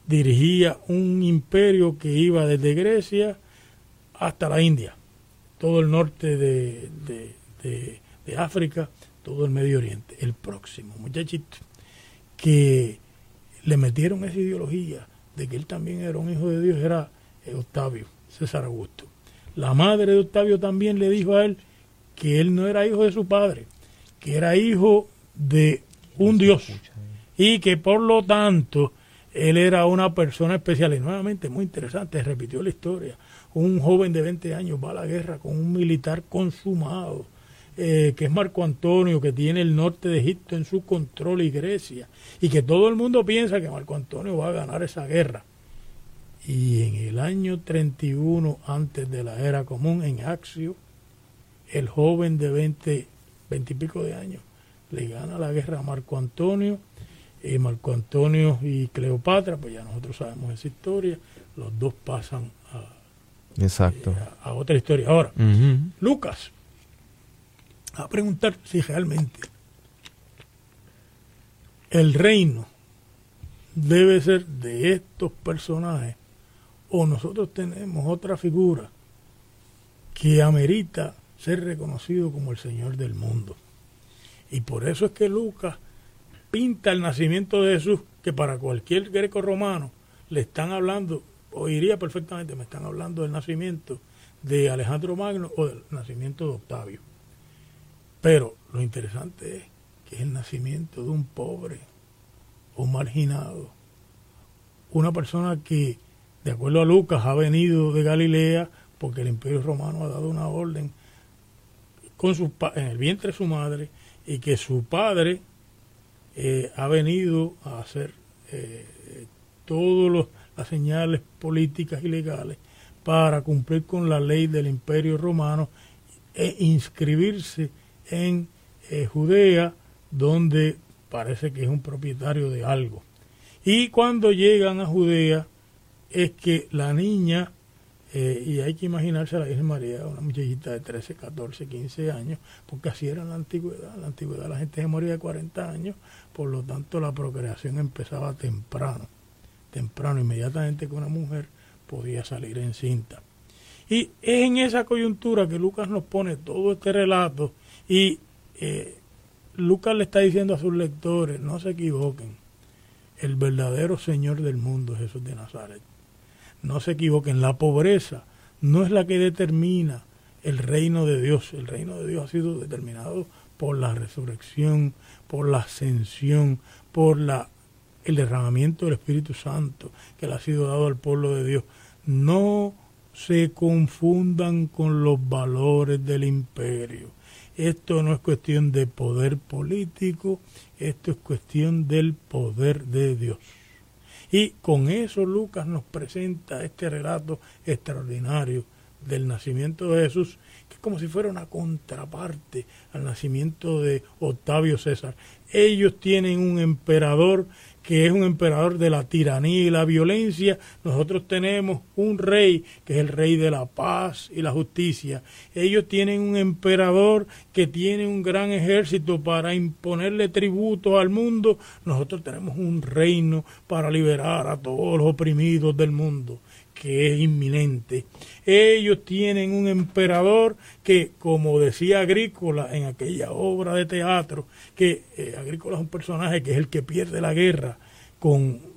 dirigía un imperio que iba desde Grecia hasta la India todo el norte de, de, África, todo el Medio Oriente. El próximo muchachito que le metieron esa ideología de que él también era un hijo de Dios era Octavio, César Augusto. La madre de Octavio también le dijo a él que él no era hijo de su padre, que era hijo de un Dios y que por lo tanto él era una persona especial. Y nuevamente, muy interesante, repitió la historia un joven de 20 años va a la guerra con un militar consumado, eh, que es Marco Antonio, que tiene el norte de Egipto en su control y Grecia, y que todo el mundo piensa que Marco Antonio va a ganar esa guerra. Y en el año 31, antes de la era común, en Axio, el joven de 20, 20 y pico de años le gana la guerra a Marco Antonio, y Marco Antonio y Cleopatra, pues ya nosotros sabemos esa historia, los dos pasan Exacto. Eh, a, otra historia. Ahora, Lucas, a preguntar si realmente el reino debe ser de estos personajes o nosotros tenemos otra figura que amerita ser reconocido como el Señor del mundo. Y por eso es que Lucas pinta el nacimiento de Jesús, que para cualquier greco romano le están hablando oiría perfectamente, me están hablando del nacimiento de Alejandro Magno o del nacimiento de Octavio. Pero lo interesante es que es el nacimiento de un pobre, un marginado, una persona que, de acuerdo a Lucas, ha venido de Galilea porque el imperio romano ha dado una orden en el vientre de su madre y que su padre eh, ha venido a hacer eh, todos los las señales políticas y legales para cumplir con la ley del imperio romano e inscribirse en eh, Judea, donde parece que es un propietario de algo. Y cuando llegan a Judea, es que la niña, eh, y hay que imaginarse a la Virgen María, una muchachita de 13, 14, 15 años, porque así era en la antigüedad. En la antigüedad la gente se moría de 40 años, por lo tanto la procreación empezaba temprano temprano, inmediatamente que una mujer podía salir encinta. Y es en esa coyuntura que Lucas nos pone todo este relato y eh, Lucas le está diciendo a sus lectores, no se equivoquen, el verdadero Señor del mundo es Jesús de Nazaret. No se equivoquen, la pobreza no es la que determina el reino de Dios. El reino de Dios ha sido determinado por la resurrección, por la ascensión, por la el derramamiento del Espíritu Santo que le ha sido dado al pueblo de Dios. No se confundan con los valores del imperio. Esto no es cuestión de poder político, esto es cuestión del poder de Dios. Y con eso Lucas nos presenta este relato extraordinario del nacimiento de Jesús, que es como si fuera una contraparte al nacimiento de Octavio César. Ellos tienen un emperador que es un emperador de la tiranía y la violencia, nosotros tenemos un rey que es el rey de la paz y la justicia. Ellos tienen un emperador que tiene un gran ejército para imponerle tributo al mundo, nosotros tenemos un reino para liberar a todos los oprimidos del mundo que es inminente. Ellos tienen un emperador que, como decía Agrícola en aquella obra de teatro, que eh, Agrícola es un personaje que es el que pierde la guerra con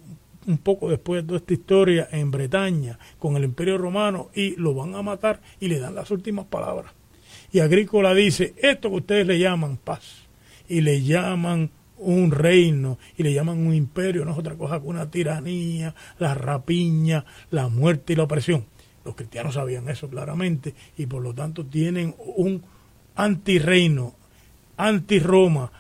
un poco después de toda esta historia en Bretaña con el Imperio Romano y lo van a matar y le dan las últimas palabras. Y Agrícola dice, esto que ustedes le llaman paz y le llaman un reino y le llaman un imperio, no es otra cosa que una tiranía, la rapiña, la muerte y la opresión. Los cristianos sabían eso claramente y por lo tanto tienen un antirreino, anti-Roma,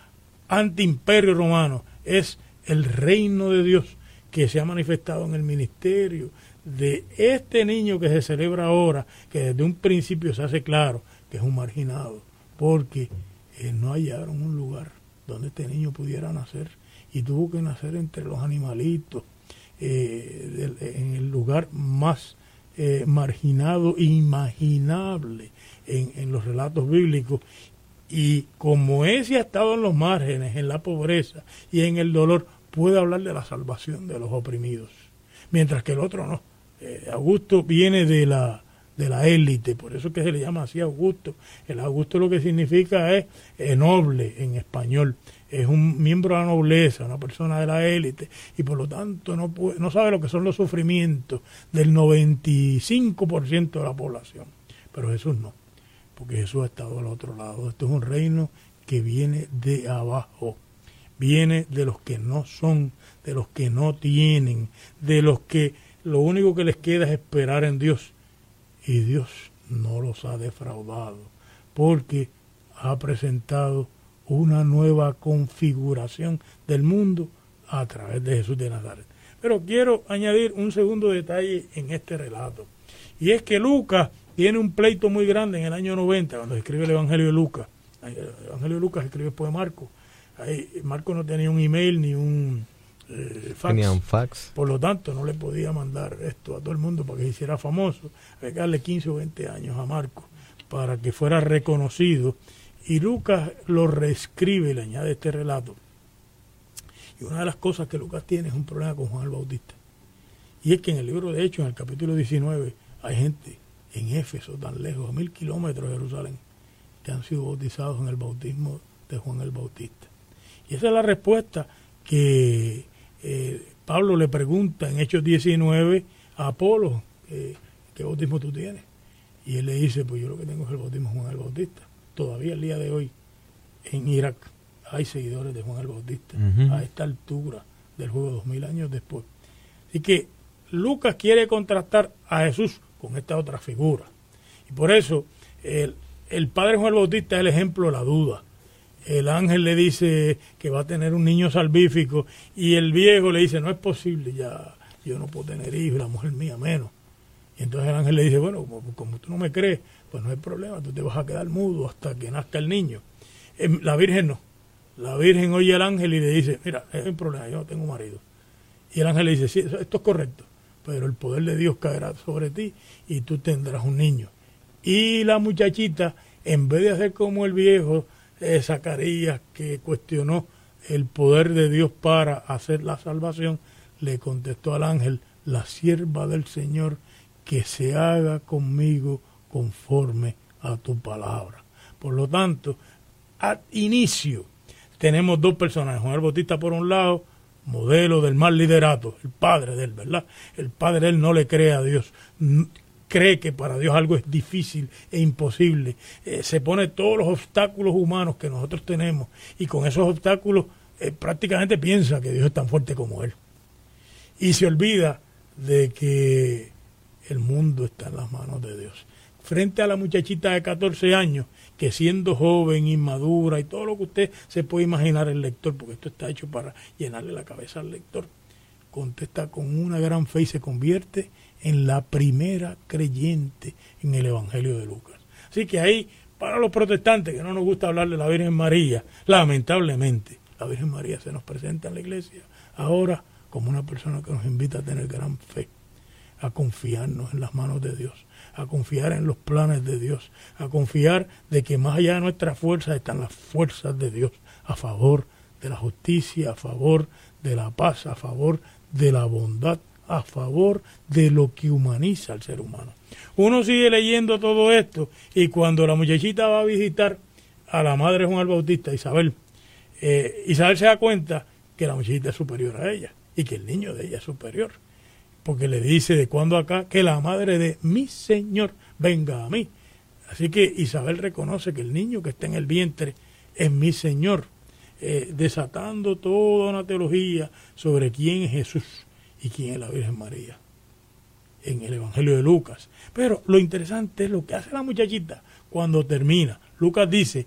anti-imperio romano. Es el reino de Dios que se ha manifestado en el ministerio de este niño que se celebra ahora, que desde un principio se hace claro que es un marginado, porque eh, no hallaron un lugar donde este niño pudiera nacer y tuvo que nacer entre los animalitos, eh, en el lugar más eh, marginado imaginable en, en, los relatos bíblicos. Y como ese ha estado en los márgenes, en la pobreza y en el dolor, puede hablar de la salvación de los oprimidos, mientras que el otro no. Eh, Augusto viene de la de la élite, por eso que se le llama así Augusto. El Augusto lo que significa es eh, noble en español, es un miembro de la nobleza, una persona de la élite, y por lo tanto no, puede, no sabe lo que son los sufrimientos del 95% de la población. Pero Jesús no, porque Jesús ha estado al otro lado. Esto es un reino que viene de abajo, viene de los que no son, de los que no tienen, de los que lo único que les queda es esperar en Dios y Dios no los ha defraudado porque ha presentado una nueva configuración del mundo a través de Jesús de Nazaret. Pero quiero añadir un segundo detalle en este relato. Y es que Lucas tiene un pleito muy grande en el año 90, cuando escribe el Evangelio de Lucas. El Evangelio de Lucas escribe después de Marco. Marco no tenía un email ni un eh, fax. fax. Por lo tanto, no le podía mandar esto a todo el mundo para que se hiciera famoso. Hay que darle 15 o 20 años a Marco para que fuera reconocido. Y Lucas lo reescribe y le añade este relato. Y una de las cosas que Lucas tiene es un problema con Juan el Bautista. Y es que en el libro de Hechos, en el capítulo 19, hay gente en Éfeso, tan lejos, a mil kilómetros de Jerusalén, que han sido bautizados en el bautismo de Juan el Bautista. Y esa es la respuesta que eh, Pablo le pregunta en Hechos 19 a Apolo, eh, ¿qué bautismo tú tienes? Y él le dice, pues yo lo que tengo es el bautismo de Juan el Bautista. Todavía el día de hoy en Irak hay seguidores de Juan el Bautista a esta altura del juego dos mil años después. Así que Lucas quiere contrastar a Jesús con esta otra figura. Y por eso el, el padre Juan el Bautista es el ejemplo de la duda el ángel le dice que va a tener un niño salvífico y el viejo le dice, no es posible, ya yo no puedo tener hijos, la mujer mía menos. Y entonces el ángel le dice, bueno, como, tú no me crees, pues no hay problema, tú te vas a quedar mudo hasta que nazca el niño. Em, la Virgen no. La Virgen oye al ángel y le dice, mira, es un problema, yo no tengo marido. Y el ángel le dice, sí, esto es correcto, pero el poder de Dios caerá sobre ti y tú tendrás un niño. Y la muchachita, en vez de hacer como el viejo, eh, Zacarías, que cuestionó el poder de Dios para hacer la salvación, le contestó al ángel, la sierva del Señor, que se haga conmigo conforme a tu palabra. Por lo tanto, al inicio tenemos dos personajes, Juan el Bautista por un lado, modelo del mal liderato, el padre de él, ¿verdad? El padre de él no le cree a Dios, cree que para Dios algo es difícil e imposible. Eh, se pone todos los obstáculos humanos que nosotros tenemos y con esos obstáculos eh, prácticamente piensa que Dios es tan fuerte como Él. Y se olvida de que el mundo está en las manos de Dios. Frente a la muchachita de 14 años, que siendo joven, inmadura y todo lo que usted se puede imaginar el lector, porque esto está hecho para llenarle la cabeza al lector, contesta con una gran fe y se convierte en la primera creyente en el Evangelio de Lucas. Así que ahí, para los protestantes que no nos gusta hablar de la Virgen María, lamentablemente, la Virgen María se nos presenta en la iglesia ahora como una persona que nos invita a tener gran fe, a confiarnos en las manos de Dios, a confiar en los planes de Dios, a confiar de que más allá de nuestras fuerzas están las fuerzas de Dios a favor de la justicia, a favor de la paz, a favor de la bondad, a favor de lo que humaniza al ser humano. Uno sigue leyendo todo esto y cuando la muchachita va a visitar a la madre Juan Bautista, Isabel, eh, Isabel se da cuenta que la muchachita es superior a ella y que el niño de ella es superior. Porque le dice de cuando acá que la madre de mi Señor venga a mí. Así que Isabel reconoce que el niño que está en el vientre es mi Señor, eh, desatando toda una teología sobre quién es Jesús y quién es la Virgen María en el Evangelio de Lucas. Pero lo interesante es lo que hace la muchachita cuando termina. Lucas dice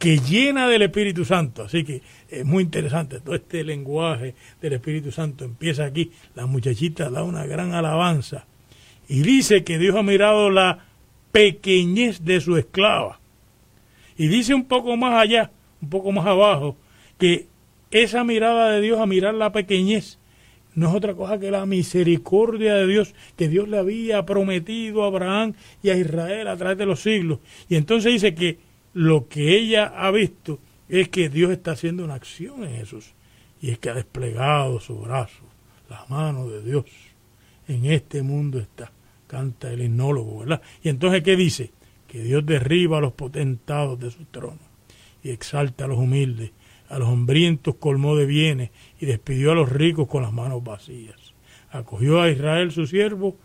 que llena del Espíritu Santo. Así que es muy interesante todo este lenguaje del Espíritu Santo. Empieza aquí, la muchachita da una gran alabanza y dice que Dios ha mirado la pequeñez de su esclava. Y dice un poco más allá, un poco más abajo, que esa mirada de Dios a mirar la pequeñez no es otra cosa que la misericordia de Dios que Dios le había prometido a Abraham y a Israel a través de los siglos. Y entonces dice que lo que ella ha visto es que Dios está haciendo una acción en Jesús y es que ha desplegado su brazo, la mano de Dios. En este mundo está, canta el himnólogo, ¿verdad? Y entonces, ¿qué dice? Que Dios derriba a los potentados de su trono y exalta a los humildes, a los hambrientos colmó de bienes y despidió a los ricos con las manos vacías. Acogió a Israel su siervo,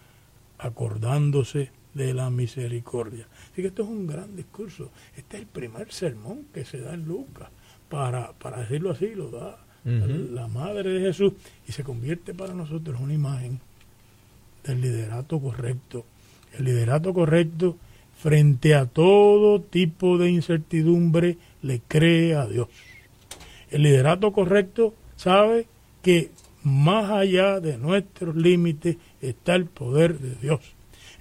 acordándose de la misericordia. Así que esto es un gran discurso. Este es el primer sermón que se da en Lucas. Para, para decirlo así, lo da la madre de Jesús y se convierte para nosotros en una imagen del liderato correcto. El liderato correcto frente a todo tipo de incertidumbre le cree a Dios. El liderato correcto sabe que más allá de nuestros límites está el poder de Dios.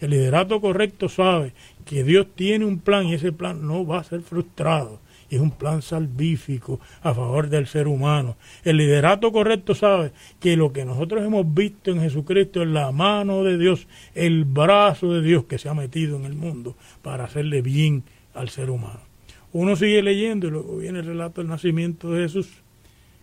El liderato correcto sabe que Dios tiene un plan y ese plan no va a ser frustrado. Es un plan salvífico a favor del ser humano. El liderato correcto sabe que lo que nosotros hemos visto en Jesucristo es la mano de Dios, el brazo de Dios que se ha metido en el mundo para hacerle bien al ser humano. Uno sigue leyendo y luego viene el relato del nacimiento de Jesús.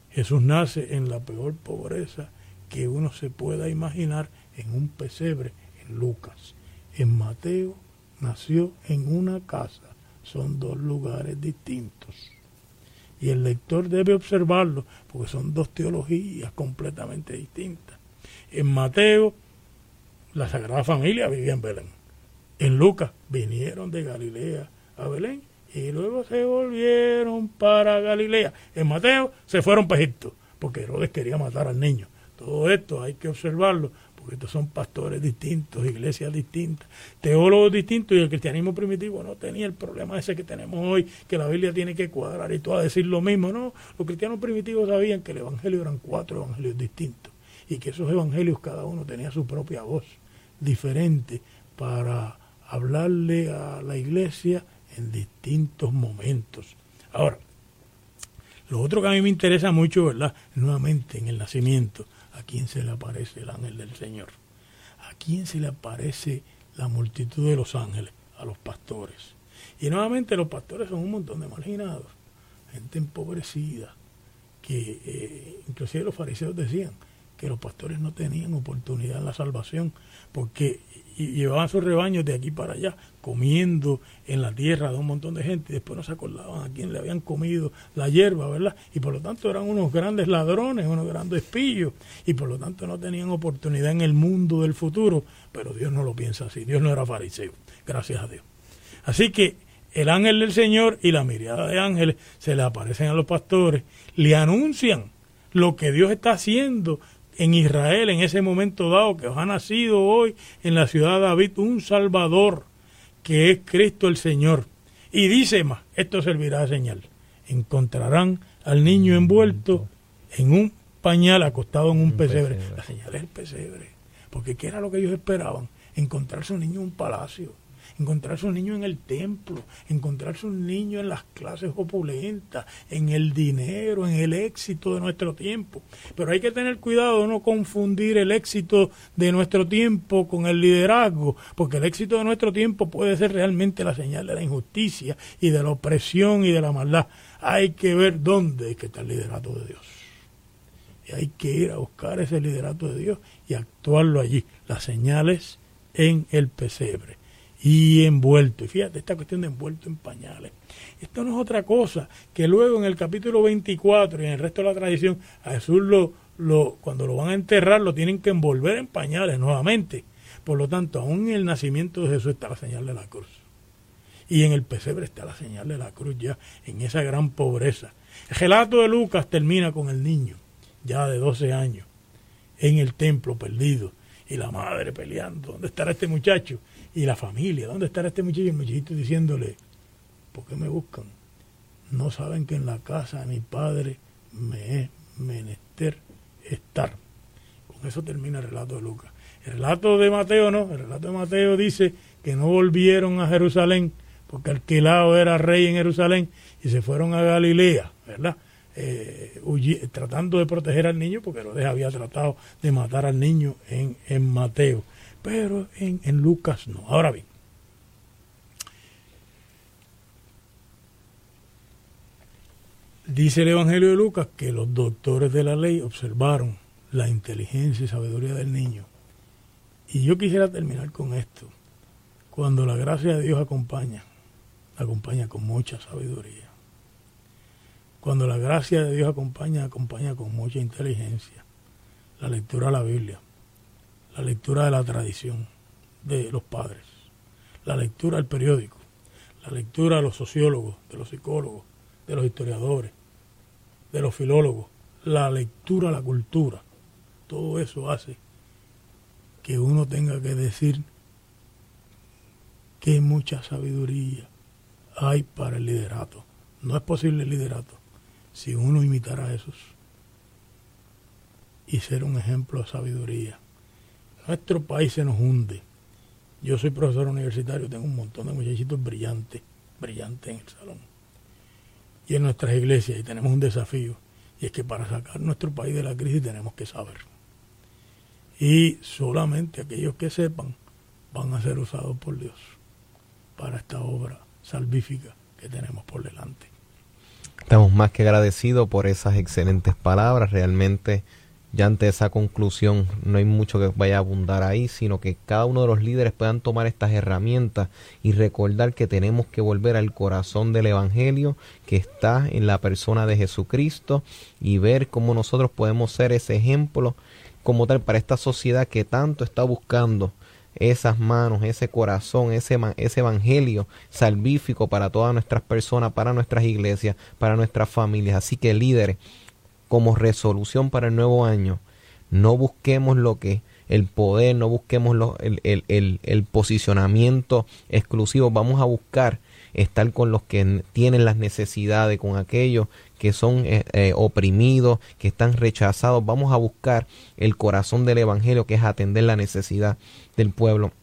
Jesús nace en la peor pobreza que uno se pueda imaginar en un pesebre en Lucas. En Mateo nació en una casa. Son dos lugares distintos. Y el lector debe observarlo porque son dos teologías completamente distintas. En Mateo, la Sagrada Familia vivía en Belén. En Lucas, vinieron de Galilea a Belén y luego se volvieron para Galilea. En Mateo se fueron para Egipto porque Herodes quería matar al niño. Todo esto hay que observarlo porque estos son pastores distintos, iglesias distintas, teólogos distintos, y el cristianismo primitivo no tenía el problema ese que tenemos hoy, que la Biblia tiene que cuadrar y todo a decir lo mismo, no, los cristianos primitivos sabían que el Evangelio eran cuatro evangelios distintos, y que esos evangelios cada uno tenía su propia voz diferente para hablarle a la iglesia en distintos momentos. Ahora, lo otro que a mí me interesa mucho, ¿verdad? Nuevamente en el nacimiento, ¿A quién se le aparece el ángel del Señor? ¿A quién se le aparece la multitud de los ángeles? A los pastores. Y nuevamente los pastores son un montón de marginados, gente empobrecida, que eh, inclusive los fariseos decían que los pastores no tenían oportunidad en la salvación, porque llevaban sus rebaños de aquí para allá, comiendo en la tierra de un montón de gente, y después no se acordaban a quién le habían comido la hierba, ¿verdad? Y por lo tanto eran unos grandes ladrones, unos grandes pillos, y por lo tanto no tenían oportunidad en el mundo del futuro, pero Dios no lo piensa así, Dios no era fariseo, gracias a Dios. Así que el ángel del Señor y la mirada de ángeles se le aparecen a los pastores, le anuncian lo que Dios está haciendo en Israel en ese momento dado, que os ha nacido hoy en la ciudad de David un Salvador, que es Cristo el Señor. Y dice más, esto servirá de señal. Encontrarán al niño envuelto en un pañal acostado en un, pesebre. La señal es el pesebre. Porque ¿qué era lo que ellos esperaban? Encontrarse un niño en un palacio, encontrarse un niño en el templo, encontrarse un niño en las clases opulentas, en el dinero, en el éxito de nuestro tiempo. Pero hay que tener cuidado de no confundir el éxito de nuestro tiempo con el liderazgo, porque el éxito de nuestro tiempo puede ser realmente la señal de la injusticia y de la opresión y de la maldad. Hay que ver dónde es que está el liderato de Dios. Y hay que ir a buscar ese liderato de Dios y actuarlo allí. Las señales en el pesebre y envuelto. Y fíjate, esta cuestión de envuelto en pañales. Esto no es otra cosa que luego en el capítulo 24 y en el resto de la tradición, a Jesús lo, lo, cuando lo van a enterrar lo tienen que envolver en pañales nuevamente. Por lo tanto, aún en el nacimiento de Jesús está la señal de la cruz. Y en el pesebre está la señal de la cruz ya, en esa gran pobreza. El relato de Lucas termina con el niño, ya de 12 años, en el templo perdido, y la madre peleando, ¿dónde estará este muchacho? Y la familia, ¿dónde estará este muchacho? Y el muchachito diciéndole, ¿por qué me buscan? No saben que en la casa de mi padre me es menester estar. Con eso termina el relato de Lucas. El relato de Mateo no, el relato de Mateo dice que no volvieron a Jerusalén porque Alquilado era rey en Jerusalén y se fueron a Galilea, ¿verdad? Eh, tratando de proteger al niño porque Herodes había tratado de matar al niño en, en Mateo pero en, en Lucas no. Ahora bien, dice el Evangelio de Lucas que los doctores de la ley observaron la inteligencia y sabiduría del niño. Y yo quisiera terminar con esto. Cuando la gracia de Dios acompaña, acompaña con mucha sabiduría. Cuando la gracia de Dios acompaña, acompaña con mucha inteligencia. La lectura de la Biblia la lectura de la tradición de los padres, la lectura del periódico, la lectura de los sociólogos, de los psicólogos, de los historiadores, de los filólogos, la lectura la cultura. Todo eso hace que uno tenga que decir que mucha sabiduría hay para el liderato. No es posible el liderato si uno imitara a esos y ser un ejemplo de sabiduría nuestro país se nos hunde. Yo soy profesor universitario, tengo un montón de muchachitos brillantes, brillantes en el salón. Y en nuestras iglesias, y tenemos un desafío, y es que para sacar nuestro país de la crisis tenemos que saber. Y solamente aquellos que sepan van a ser usados por Dios para esta obra salvífica que tenemos por delante. Estamos más que agradecidos por esas excelentes palabras, realmente ya ante esa conclusión no hay mucho que vaya a abundar ahí, sino que cada uno de los líderes puedan tomar estas herramientas y recordar que tenemos que volver al corazón del Evangelio que está en la persona de Jesucristo y ver cómo nosotros podemos ser ese ejemplo como tal para esta sociedad que tanto está buscando esas manos, ese corazón, ese, ese evangelio salvífico para todas nuestras personas, para nuestras iglesias, para nuestras familias. Así que líderes, como resolución para el nuevo año, no busquemos lo que el poder, no busquemos lo, el, el, el, posicionamiento exclusivo, vamos a buscar estar con los que tienen las necesidades, con aquellos que son eh, eh, oprimidos, que están rechazados, vamos a buscar el corazón del Evangelio, que es atender la necesidad del pueblo.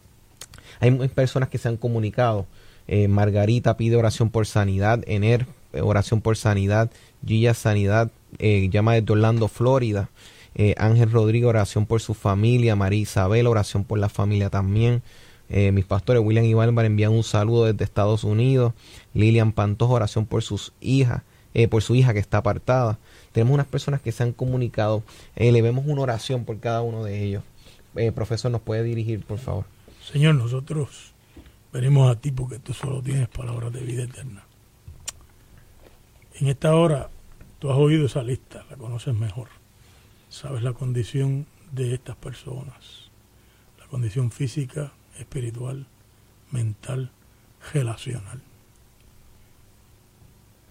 Hay personas que se han comunicado, eh, Margarita pide oración por sanidad, Ener oración por sanidad, Gilla Sanidad, eh, llama desde Orlando, Florida. Eh, Ángel Rodrigo, oración por su familia. María Isabel, oración por la familia también. Eh, mis pastores William y Bárbara envían un saludo desde Estados Unidos. Lilian Pantoja, oración por sus hijas, por su hija que está apartada. Tenemos unas personas que se han comunicado. le vemos una oración por cada uno de ellos. profesor, ¿nos puede dirigir, por favor? Señor, nosotros venimos a ti porque tú solo tienes palabras de vida eterna. En esta hora Tú has oído esa lista, la conoces mejor. Sabes la condición de estas personas, la condición física, espiritual, mental, relacional.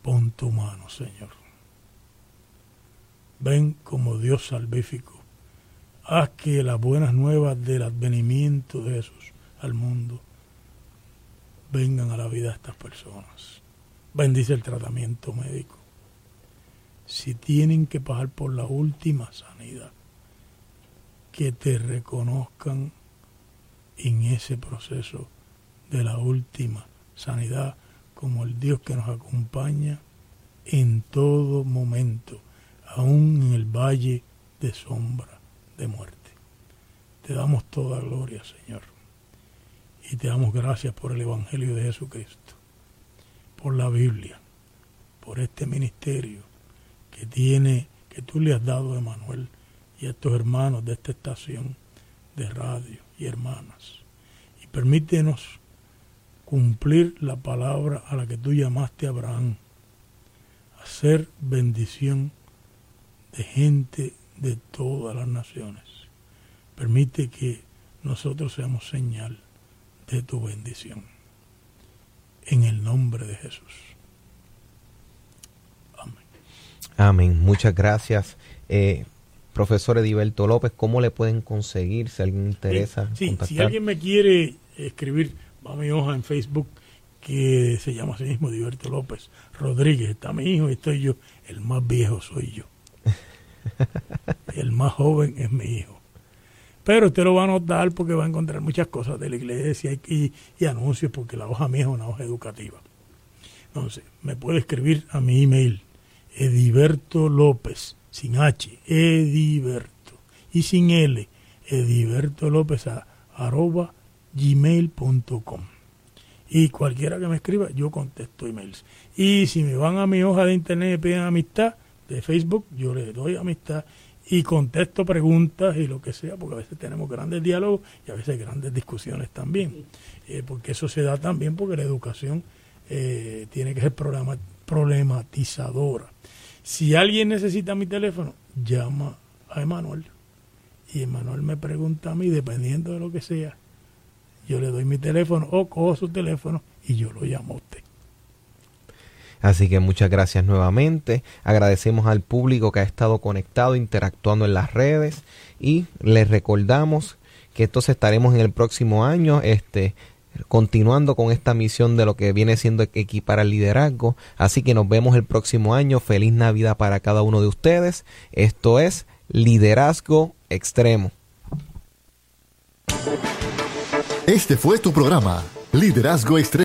Pon tu mano, Señor. Ven como Dios salvífico. Haz que las buenas nuevas del advenimiento de Jesús al mundo vengan a la vida de estas personas. Bendice el tratamiento médico si tienen que pasar por la última sanidad, que te reconozcan en ese proceso de la última sanidad como el Dios que nos acompaña en todo momento, aún en el valle de sombra de muerte. Te damos toda gloria, Señor. Y te damos gracias por el Evangelio de Jesucristo, por la Biblia, por este ministerio que tiene, que tú le has dado a Emanuel y a estos hermanos de esta estación de radio y hermanas. Y permítenos cumplir la palabra a la que tú llamaste a Abraham, a ser bendición de gente de todas las naciones. Permite que nosotros seamos señal de tu bendición. En el nombre de Jesús. Amén. Amén. Muchas gracias. Eh, profesor Ediberto López, ¿cómo le pueden conseguir si alguien interesa? Sí, sí, si alguien me quiere escribir, va a mi hoja en Facebook que se llama así mismo Ediberto López Rodríguez. Está mi hijo y estoy yo. El más viejo soy yo. <laughs> el más joven es mi hijo. Pero usted lo va a notar porque va a encontrar muchas cosas de la iglesia y, y anuncios porque la hoja mía es una hoja educativa. Entonces, me puede escribir a mi email, Ediberto López, sin H, Ediberto, y sin L, Ediberto López a arroba gmail.com. Y cualquiera que me escriba, yo contesto emails. Y si me van a mi hoja de internet y piden amistad de Facebook, yo le doy amistad y contesto preguntas y lo que sea, porque a veces tenemos grandes diálogos y a veces grandes discusiones también, eh, porque eso se da también porque la educación eh, tiene que ser programa, problematizadora. Si alguien necesita mi teléfono, llama a Emanuel y Emanuel me pregunta a mí, dependiendo de lo que sea, yo le doy mi teléfono o cojo su teléfono y yo lo llamo a usted. Así que muchas gracias nuevamente. Agradecemos al público que ha estado conectado, interactuando en las redes y les recordamos que entonces estaremos en el próximo año este continuando con esta misión de lo que viene siendo equipar al liderazgo. Así que nos vemos el próximo año. Feliz Navidad para cada uno de ustedes. Esto es Liderazgo Extremo. Este fue tu programa, Liderazgo Extremo.